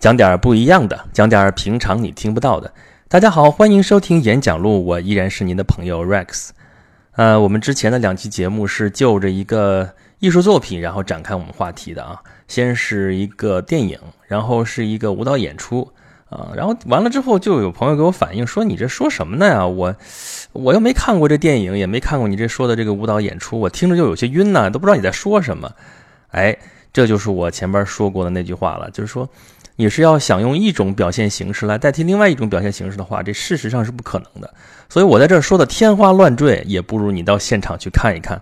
讲点不一样的，讲点平常你听不到的。大家好，欢迎收听演讲录，我依然是您的朋友 Rex。呃，我们之前的两期节目是就着一个艺术作品，然后展开我们话题的啊。先是一个电影，然后是一个舞蹈演出啊。然后完了之后，就有朋友给我反映说：“你这说什么呢呀？我我又没看过这电影，也没看过你这说的这个舞蹈演出，我听着就有些晕呐，都不知道你在说什么。”哎，这就是我前边说过的那句话了，就是说。你是要想用一种表现形式来代替另外一种表现形式的话，这事实上是不可能的。所以我在这儿说的天花乱坠，也不如你到现场去看一看。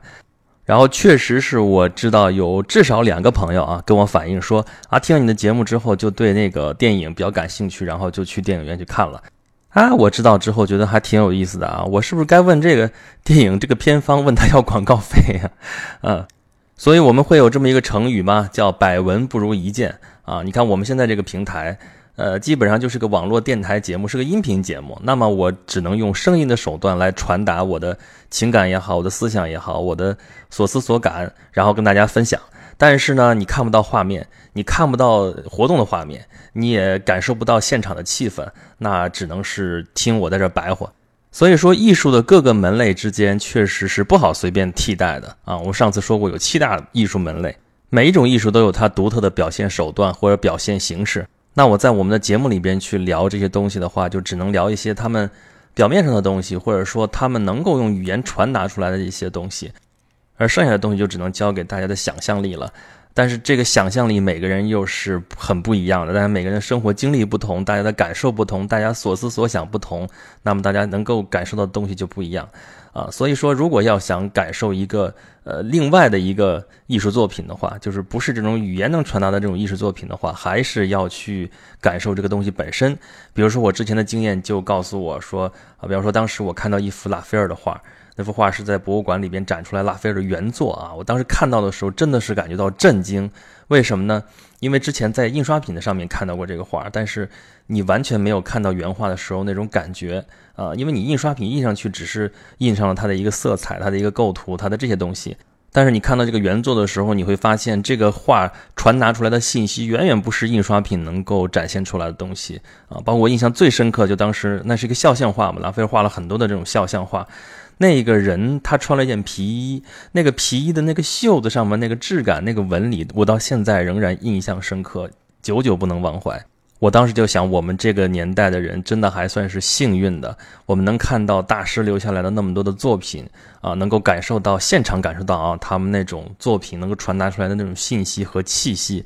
然后确实是我知道有至少两个朋友啊跟我反映说啊，听了你的节目之后就对那个电影比较感兴趣，然后就去电影院去看了。啊，我知道之后觉得还挺有意思的啊，我是不是该问这个电影这个片方问他要广告费呀？嗯，所以我们会有这么一个成语吗？叫百闻不如一见。啊，你看我们现在这个平台，呃，基本上就是个网络电台节目，是个音频节目。那么我只能用声音的手段来传达我的情感也好，我的思想也好，我的所思所感，然后跟大家分享。但是呢，你看不到画面，你看不到活动的画面，你也感受不到现场的气氛，那只能是听我在这白活。所以说，艺术的各个门类之间确实是不好随便替代的啊。我上次说过，有七大艺术门类。每一种艺术都有它独特的表现手段或者表现形式。那我在我们的节目里边去聊这些东西的话，就只能聊一些他们表面上的东西，或者说他们能够用语言传达出来的一些东西，而剩下的东西就只能交给大家的想象力了。但是这个想象力每个人又是很不一样的，大家每个人的生活经历不同，大家的感受不同，大家所思所想不同，那么大家能够感受到的东西就不一样。啊，所以说，如果要想感受一个呃另外的一个艺术作品的话，就是不是这种语言能传达的这种艺术作品的话，还是要去感受这个东西本身。比如说，我之前的经验就告诉我说，啊，比方说当时我看到一幅拉斐尔的画，那幅画是在博物馆里边展出来拉斐尔的原作啊，我当时看到的时候真的是感觉到震惊。为什么呢？因为之前在印刷品的上面看到过这个画，但是你完全没有看到原画的时候那种感觉啊，因为你印刷品印上去只是印上了它的一个色彩、它的一个构图、它的这些东西，但是你看到这个原作的时候，你会发现这个画传达出来的信息远远不是印刷品能够展现出来的东西啊。包括我印象最深刻，就当时那是一个肖像画嘛，拉斐尔画了很多的这种肖像画。那个人他穿了一件皮衣，那个皮衣的那个袖子上面那个质感、那个纹理，我到现在仍然印象深刻，久久不能忘怀。我当时就想，我们这个年代的人真的还算是幸运的，我们能看到大师留下来的那么多的作品啊，能够感受到现场感受到啊，他们那种作品能够传达出来的那种信息和气息，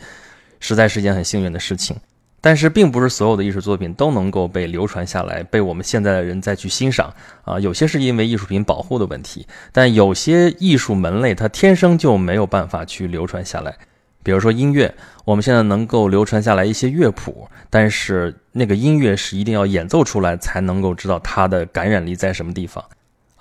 实在是一件很幸运的事情。但是，并不是所有的艺术作品都能够被流传下来，被我们现在的人再去欣赏啊。有些是因为艺术品保护的问题，但有些艺术门类它天生就没有办法去流传下来。比如说音乐，我们现在能够流传下来一些乐谱，但是那个音乐是一定要演奏出来才能够知道它的感染力在什么地方。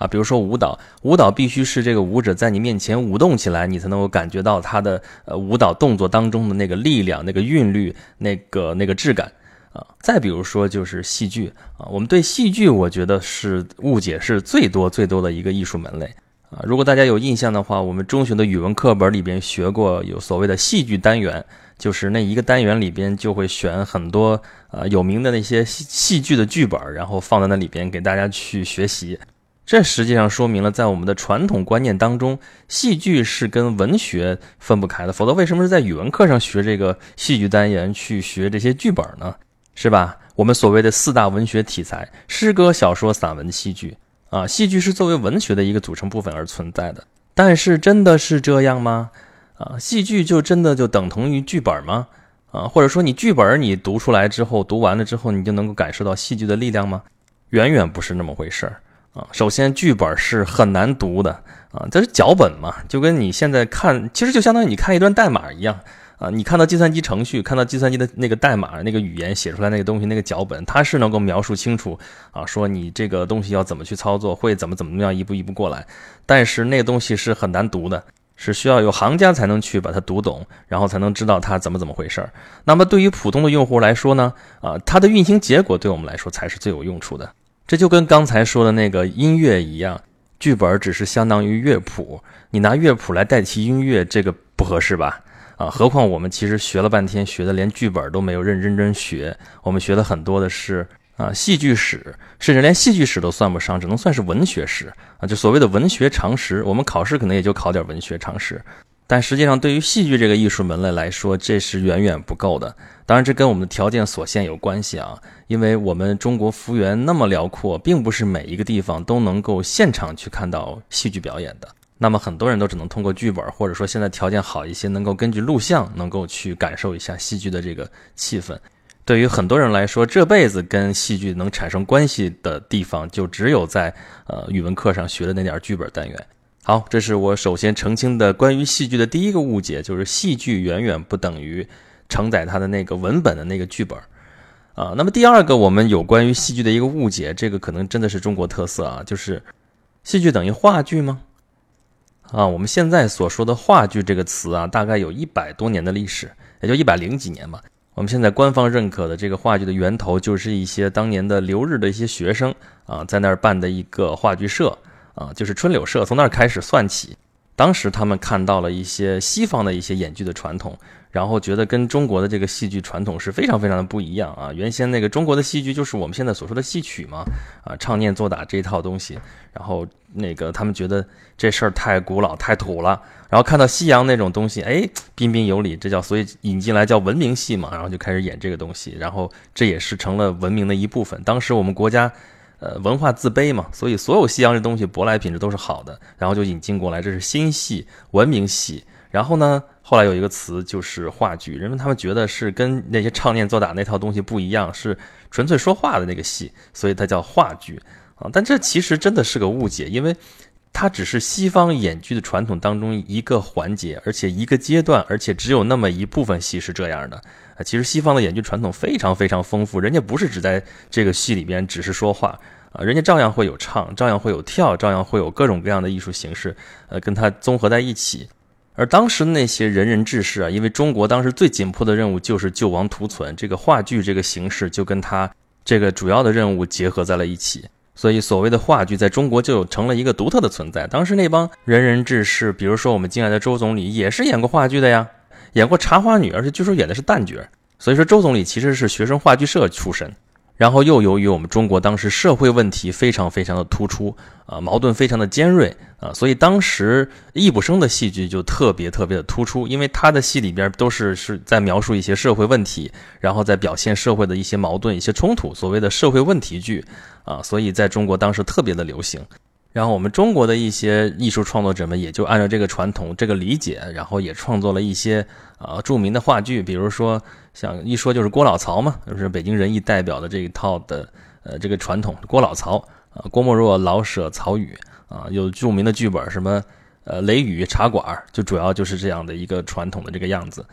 啊，比如说舞蹈，舞蹈必须是这个舞者在你面前舞动起来，你才能够感觉到他的呃舞蹈动作当中的那个力量、那个韵律、那个那个质感啊。再比如说就是戏剧啊，我们对戏剧我觉得是误解是最多最多的一个艺术门类啊。如果大家有印象的话，我们中学的语文课本里边学过有所谓的戏剧单元，就是那一个单元里边就会选很多呃有名的那些戏戏剧的剧本，然后放在那里边给大家去学习。这实际上说明了，在我们的传统观念当中，戏剧是跟文学分不开的。否则，为什么是在语文课上学这个戏剧单元，去学这些剧本呢？是吧？我们所谓的四大文学题材：诗歌、小说、散文、戏剧。啊，戏剧是作为文学的一个组成部分而存在的。但是，真的是这样吗？啊，戏剧就真的就等同于剧本吗？啊，或者说，你剧本你读出来之后，读完了之后，你就能够感受到戏剧的力量吗？远远不是那么回事儿。啊，首先剧本是很难读的啊，这是脚本嘛，就跟你现在看，其实就相当于你看一段代码一样啊。你看到计算机程序，看到计算机的那个代码、那个语言写出来那个东西，那个脚本，它是能够描述清楚啊，说你这个东西要怎么去操作，会怎么怎么样一步一步过来。但是那个东西是很难读的，是需要有行家才能去把它读懂，然后才能知道它怎么怎么回事儿。那么对于普通的用户来说呢，啊，它的运行结果对我们来说才是最有用处的。这就跟刚才说的那个音乐一样，剧本只是相当于乐谱，你拿乐谱来代替音乐，这个不合适吧？啊。何况我们其实学了半天，学的连剧本都没有认认真学，我们学的很多的是啊戏剧史，甚至连戏剧史都算不上，只能算是文学史啊。就所谓的文学常识，我们考试可能也就考点文学常识。但实际上，对于戏剧这个艺术门类来说，这是远远不够的。当然，这跟我们的条件所限有关系啊，因为我们中国幅员那么辽阔，并不是每一个地方都能够现场去看到戏剧表演的。那么，很多人都只能通过剧本，或者说现在条件好一些，能够根据录像，能够去感受一下戏剧的这个气氛。对于很多人来说，这辈子跟戏剧能产生关系的地方，就只有在呃语文课上学的那点剧本单元。好，这是我首先澄清的关于戏剧的第一个误解，就是戏剧远远不等于承载它的那个文本的那个剧本啊。那么第二个，我们有关于戏剧的一个误解，这个可能真的是中国特色啊，就是戏剧等于话剧吗？啊，我们现在所说的话剧这个词啊，大概有一百多年的历史，也就一百零几年吧。我们现在官方认可的这个话剧的源头，就是一些当年的留日的一些学生啊，在那儿办的一个话剧社。啊，就是春柳社，从那儿开始算起。当时他们看到了一些西方的一些演剧的传统，然后觉得跟中国的这个戏剧传统是非常非常的不一样啊。原先那个中国的戏剧就是我们现在所说的戏曲嘛，啊，唱念做打这一套东西。然后那个他们觉得这事儿太古老太土了，然后看到西洋那种东西，哎，彬彬有礼，这叫所以引进来叫文明戏嘛，然后就开始演这个东西，然后这也是成了文明的一部分。当时我们国家。呃，文化自卑嘛，所以所有西洋这东西舶来品质都是好的，然后就引进过来，这是新戏、文明戏。然后呢，后来有一个词就是话剧，人们他们觉得是跟那些唱念做打那套东西不一样，是纯粹说话的那个戏，所以它叫话剧啊。但这其实真的是个误解，因为它只是西方演剧的传统当中一个环节，而且一个阶段，而且只有那么一部分戏是这样的。啊，其实西方的演剧传统非常非常丰富，人家不是只在这个戏里边只是说话啊，人家照样会有唱，照样会有跳，照样会有各种各样的艺术形式，呃，跟它综合在一起。而当时那些仁人志士啊，因为中国当时最紧迫的任务就是救亡图存，这个话剧这个形式就跟他这个主要的任务结合在了一起，所以所谓的话剧在中国就成了一个独特的存在。当时那帮仁人志士，比如说我们敬爱的周总理，也是演过话剧的呀。演过《茶花女》，而且据说演的是旦角，所以说周总理其实是学生话剧社出身。然后又由于我们中国当时社会问题非常非常的突出啊，矛盾非常的尖锐啊，所以当时易卜生的戏剧就特别特别的突出，因为他的戏里边都是是在描述一些社会问题，然后在表现社会的一些矛盾、一些冲突，所谓的社会问题剧啊，所以在中国当时特别的流行。然后我们中国的一些艺术创作者们也就按照这个传统、这个理解，然后也创作了一些啊著名的话剧，比如说像一说就是郭老曹嘛，就是北京人艺代表的这一套的呃这个传统郭老曹啊，郭沫若、老舍、曹禺啊，有著名的剧本什么呃《雷雨》《茶馆》，就主要就是这样的一个传统的这个样子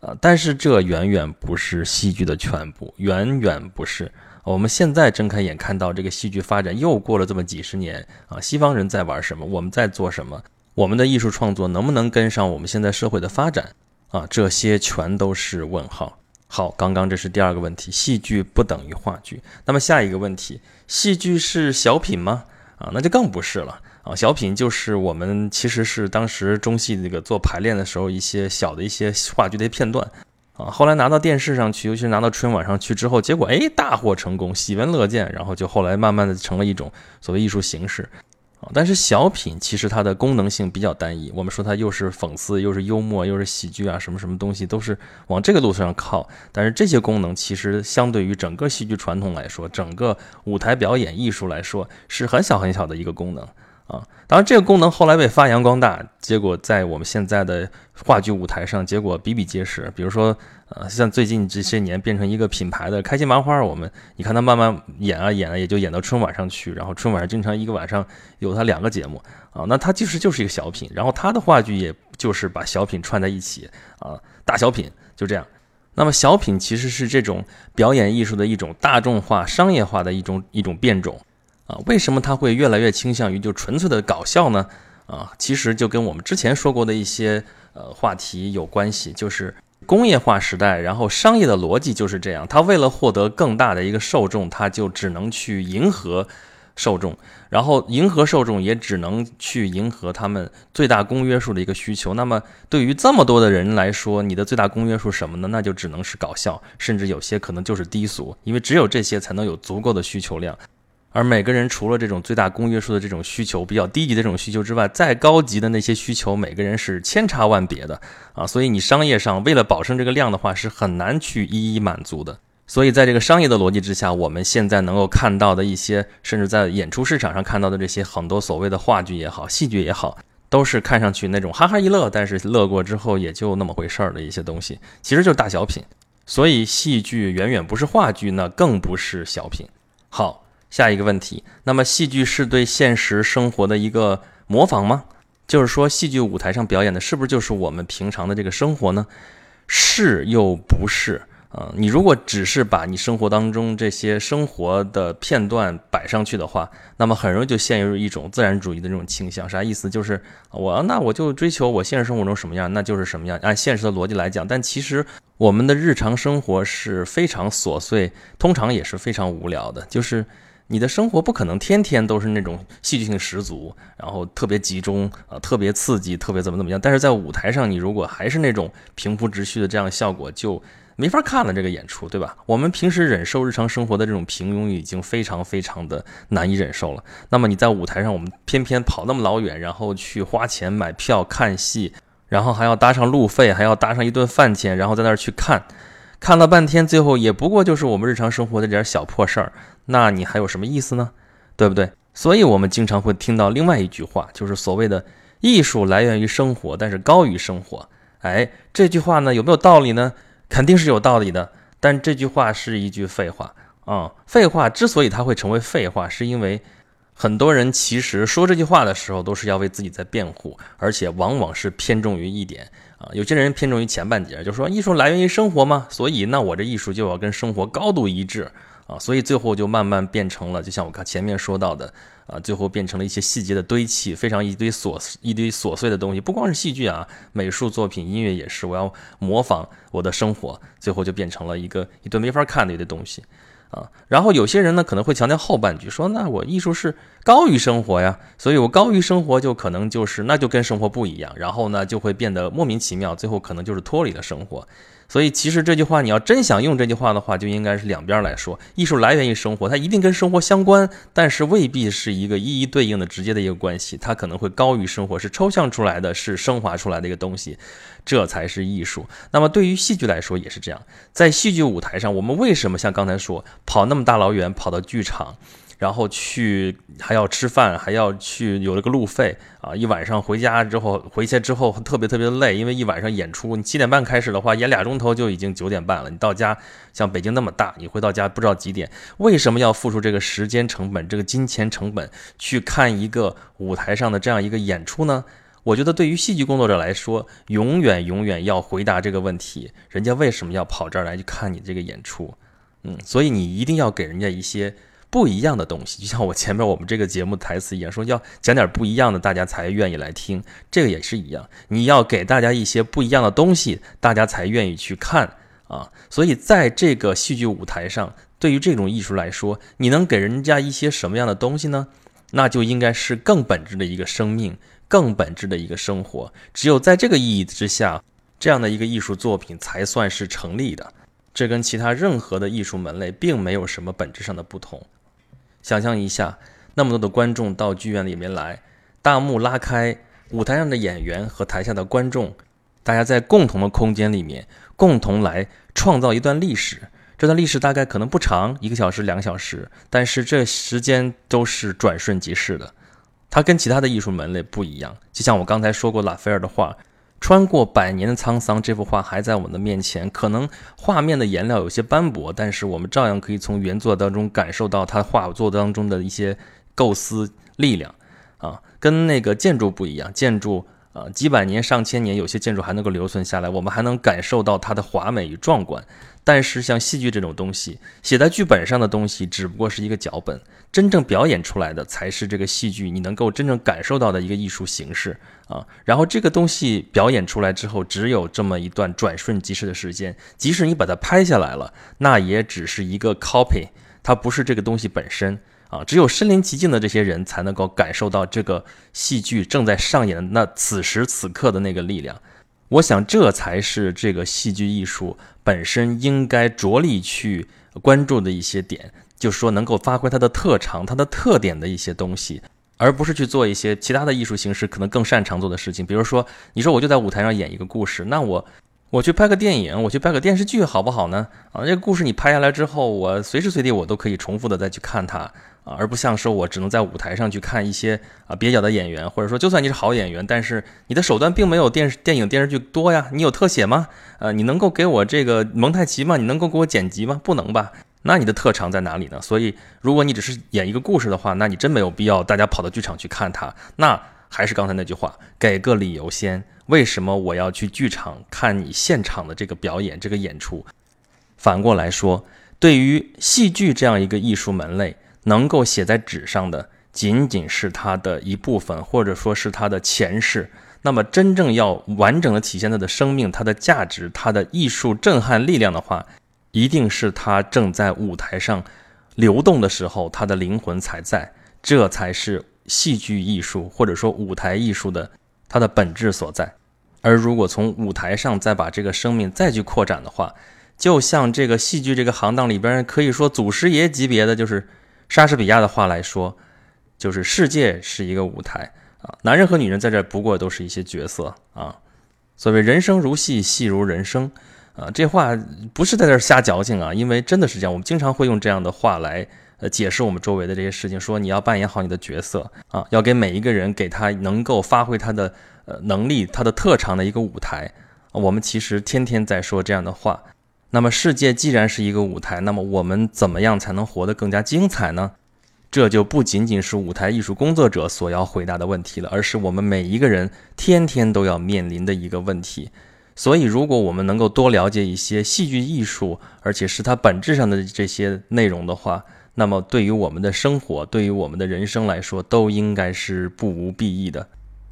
啊。但是这远远不是戏剧的全部，远远不是。我们现在睁开眼看到这个戏剧发展又过了这么几十年啊，西方人在玩什么？我们在做什么？我们的艺术创作能不能跟上我们现在社会的发展啊？这些全都是问号。好，刚刚这是第二个问题，戏剧不等于话剧。那么下一个问题，戏剧是小品吗？啊，那就更不是了啊。小品就是我们其实是当时中戏那个做排练的时候一些小的一些话剧的片段。啊，后来拿到电视上去，尤其是拿到春晚上去之后，结果哎大获成功，喜闻乐见，然后就后来慢慢的成了一种所谓艺术形式。啊，但是小品其实它的功能性比较单一，我们说它又是讽刺，又是幽默，又是喜剧啊，什么什么东西都是往这个路上靠。但是这些功能其实相对于整个戏剧传统来说，整个舞台表演艺术来说，是很小很小的一个功能。啊，当然这个功能后来被发扬光大，结果在我们现在的话剧舞台上，结果比比皆是。比如说，呃，像最近这些年变成一个品牌的开心麻花，我们你看他慢慢演啊演啊，也就演到春晚上去，然后春晚上经常一个晚上有他两个节目啊，那他其实就是一个小品，然后他的话剧也就是把小品串在一起啊，大小品就这样。那么小品其实是这种表演艺术的一种大众化、商业化的一种一种变种。啊，为什么他会越来越倾向于就纯粹的搞笑呢？啊，其实就跟我们之前说过的一些呃话题有关系，就是工业化时代，然后商业的逻辑就是这样，他为了获得更大的一个受众，他就只能去迎合受众，然后迎合受众也只能去迎合他们最大公约数的一个需求。那么对于这么多的人来说，你的最大公约数什么呢？那就只能是搞笑，甚至有些可能就是低俗，因为只有这些才能有足够的需求量。而每个人除了这种最大公约数的这种需求比较低级的这种需求之外，再高级的那些需求，每个人是千差万别的啊。所以你商业上为了保证这个量的话，是很难去一一满足的。所以在这个商业的逻辑之下，我们现在能够看到的一些，甚至在演出市场上看到的这些很多所谓的话剧也好、戏剧也好，都是看上去那种哈哈一乐，但是乐过之后也就那么回事儿的一些东西，其实就是大小品。所以戏剧远远不是话剧，那更不是小品。好。下一个问题，那么戏剧是对现实生活的一个模仿吗？就是说，戏剧舞台上表演的是不是就是我们平常的这个生活呢？是又不是啊？你如果只是把你生活当中这些生活的片段摆上去的话，那么很容易就陷入一种自然主义的这种倾向。啥意思？就是我那我就追求我现实生活中什么样，那就是什么样。按现实的逻辑来讲，但其实我们的日常生活是非常琐碎，通常也是非常无聊的，就是。你的生活不可能天天都是那种戏剧性十足，然后特别集中啊，特别刺激，特别怎么怎么样。但是在舞台上，你如果还是那种平铺直叙的这样效果，就没法看了这个演出，对吧？我们平时忍受日常生活的这种平庸已经非常非常的难以忍受了。那么你在舞台上，我们偏偏跑那么老远，然后去花钱买票看戏，然后还要搭上路费，还要搭上一顿饭钱，然后在那儿去看。看了半天，最后也不过就是我们日常生活的这点小破事儿，那你还有什么意思呢？对不对？所以，我们经常会听到另外一句话，就是所谓的“艺术来源于生活，但是高于生活”。哎，这句话呢有没有道理呢？肯定是有道理的，但这句话是一句废话啊！废话之所以它会成为废话，是因为很多人其实说这句话的时候都是要为自己在辩护，而且往往是偏重于一点。啊，有些人偏重于前半截，就说艺术来源于生活嘛，所以那我这艺术就要跟生活高度一致啊，所以最后就慢慢变成了，就像我看前面说到的啊，最后变成了一些细节的堆砌，非常一堆琐一堆琐碎的东西，不光是戏剧啊，美术作品、音乐也是，我要模仿我的生活，最后就变成了一个一堆没法看的一堆东西。啊，然后有些人呢可能会强调后半句，说那我艺术是高于生活呀，所以我高于生活就可能就是那就跟生活不一样，然后呢就会变得莫名其妙，最后可能就是脱离了生活。所以其实这句话，你要真想用这句话的话，就应该是两边来说。艺术来源于生活，它一定跟生活相关，但是未必是一个一一对应的直接的一个关系。它可能会高于生活，是抽象出来的，是升华出来的一个东西，这才是艺术。那么对于戏剧来说也是这样，在戏剧舞台上，我们为什么像刚才说跑那么大老远跑到剧场？然后去还要吃饭，还要去有了个路费啊！一晚上回家之后，回去之后特别特别累，因为一晚上演出，你七点半开始的话，演俩钟头就已经九点半了。你到家，像北京那么大，你回到家不知道几点。为什么要付出这个时间成本、这个金钱成本去看一个舞台上的这样一个演出呢？我觉得对于戏剧工作者来说，永远永远要回答这个问题：人家为什么要跑这儿来去看你这个演出？嗯，所以你一定要给人家一些。不一样的东西，就像我前面我们这个节目台词一样，说要讲点不一样的，大家才愿意来听。这个也是一样，你要给大家一些不一样的东西，大家才愿意去看啊。所以在这个戏剧舞台上，对于这种艺术来说，你能给人家一些什么样的东西呢？那就应该是更本质的一个生命，更本质的一个生活。只有在这个意义之下，这样的一个艺术作品才算是成立的。这跟其他任何的艺术门类并没有什么本质上的不同。想象一下，那么多的观众到剧院里面来，大幕拉开，舞台上的演员和台下的观众，大家在共同的空间里面，共同来创造一段历史。这段历史大概可能不长，一个小时、两个小时，但是这时间都是转瞬即逝的。它跟其他的艺术门类不一样，就像我刚才说过拉斐尔的话。穿过百年的沧桑，这幅画还在我们的面前。可能画面的颜料有些斑驳，但是我们照样可以从原作当中感受到他画作当中的一些构思力量啊，跟那个建筑不一样。建筑啊，几百年、上千年，有些建筑还能够留存下来，我们还能感受到它的华美与壮观。但是像戏剧这种东西，写在剧本上的东西只不过是一个脚本，真正表演出来的才是这个戏剧，你能够真正感受到的一个艺术形式啊。然后这个东西表演出来之后，只有这么一段转瞬即逝的时间，即使你把它拍下来了，那也只是一个 copy，它不是这个东西本身啊，只有身临其境的这些人才能够感受到这个戏剧正在上演的那此时此刻的那个力量。我想，这才是这个戏剧艺术本身应该着力去关注的一些点，就是说能够发挥它的特长、它的特点的一些东西，而不是去做一些其他的艺术形式可能更擅长做的事情。比如说，你说我就在舞台上演一个故事，那我我去拍个电影，我去拍个电视剧，好不好呢？啊，这个故事你拍下来之后，我随时随地我都可以重复的再去看它。啊，而不像说我只能在舞台上去看一些啊蹩脚的演员，或者说就算你是好演员，但是你的手段并没有电视、电影、电视剧多呀。你有特写吗？呃，你能够给我这个蒙太奇吗？你能够给我剪辑吗？不能吧？那你的特长在哪里呢？所以，如果你只是演一个故事的话，那你真没有必要大家跑到剧场去看它。那还是刚才那句话，给个理由先。为什么我要去剧场看你现场的这个表演、这个演出？反过来说，对于戏剧这样一个艺术门类。能够写在纸上的仅仅是它的一部分，或者说是它的前世。那么，真正要完整的体现它的生命、它的价值、它的艺术震撼力量的话，一定是它正在舞台上流动的时候，它的灵魂才在。这才是戏剧艺术或者说舞台艺术的它的本质所在。而如果从舞台上再把这个生命再去扩展的话，就像这个戏剧这个行当里边可以说祖师爷级别的就是。莎士比亚的话来说，就是世界是一个舞台啊，男人和女人在这不过都是一些角色啊。所谓人生如戏，戏如人生啊，这话不是在这瞎矫情啊，因为真的是这样。我们经常会用这样的话来呃解释我们周围的这些事情，说你要扮演好你的角色啊，要给每一个人给他能够发挥他的呃能力、他的特长的一个舞台。我们其实天天在说这样的话。那么，世界既然是一个舞台，那么我们怎么样才能活得更加精彩呢？这就不仅仅是舞台艺术工作者所要回答的问题了，而是我们每一个人天天都要面临的一个问题。所以，如果我们能够多了解一些戏剧艺术，而且是它本质上的这些内容的话，那么对于我们的生活，对于我们的人生来说，都应该是不无裨益的。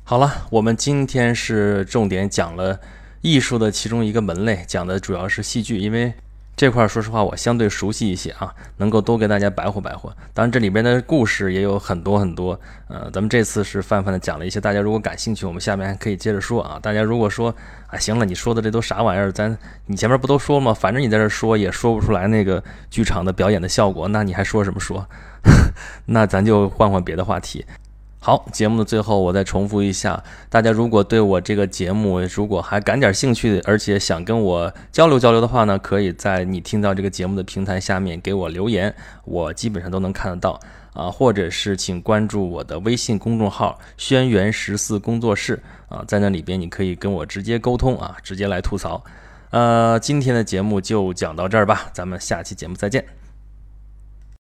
好了，我们今天是重点讲了。艺术的其中一个门类，讲的主要是戏剧，因为这块说实话我相对熟悉一些啊，能够多给大家白活白活。当然这里边的故事也有很多很多，呃，咱们这次是泛泛的讲了一些，大家如果感兴趣，我们下面还可以接着说啊。大家如果说啊，行了，你说的这都啥玩意儿？咱你前面不都说吗？反正你在这说也说不出来那个剧场的表演的效果，那你还说什么说？那咱就换换别的话题。好，节目的最后我再重复一下，大家如果对我这个节目如果还感点兴趣，而且想跟我交流交流的话呢，可以在你听到这个节目的平台下面给我留言，我基本上都能看得到啊，或者是请关注我的微信公众号“轩辕十四工作室”啊，在那里边你可以跟我直接沟通啊，直接来吐槽。呃，今天的节目就讲到这儿吧，咱们下期节目再见。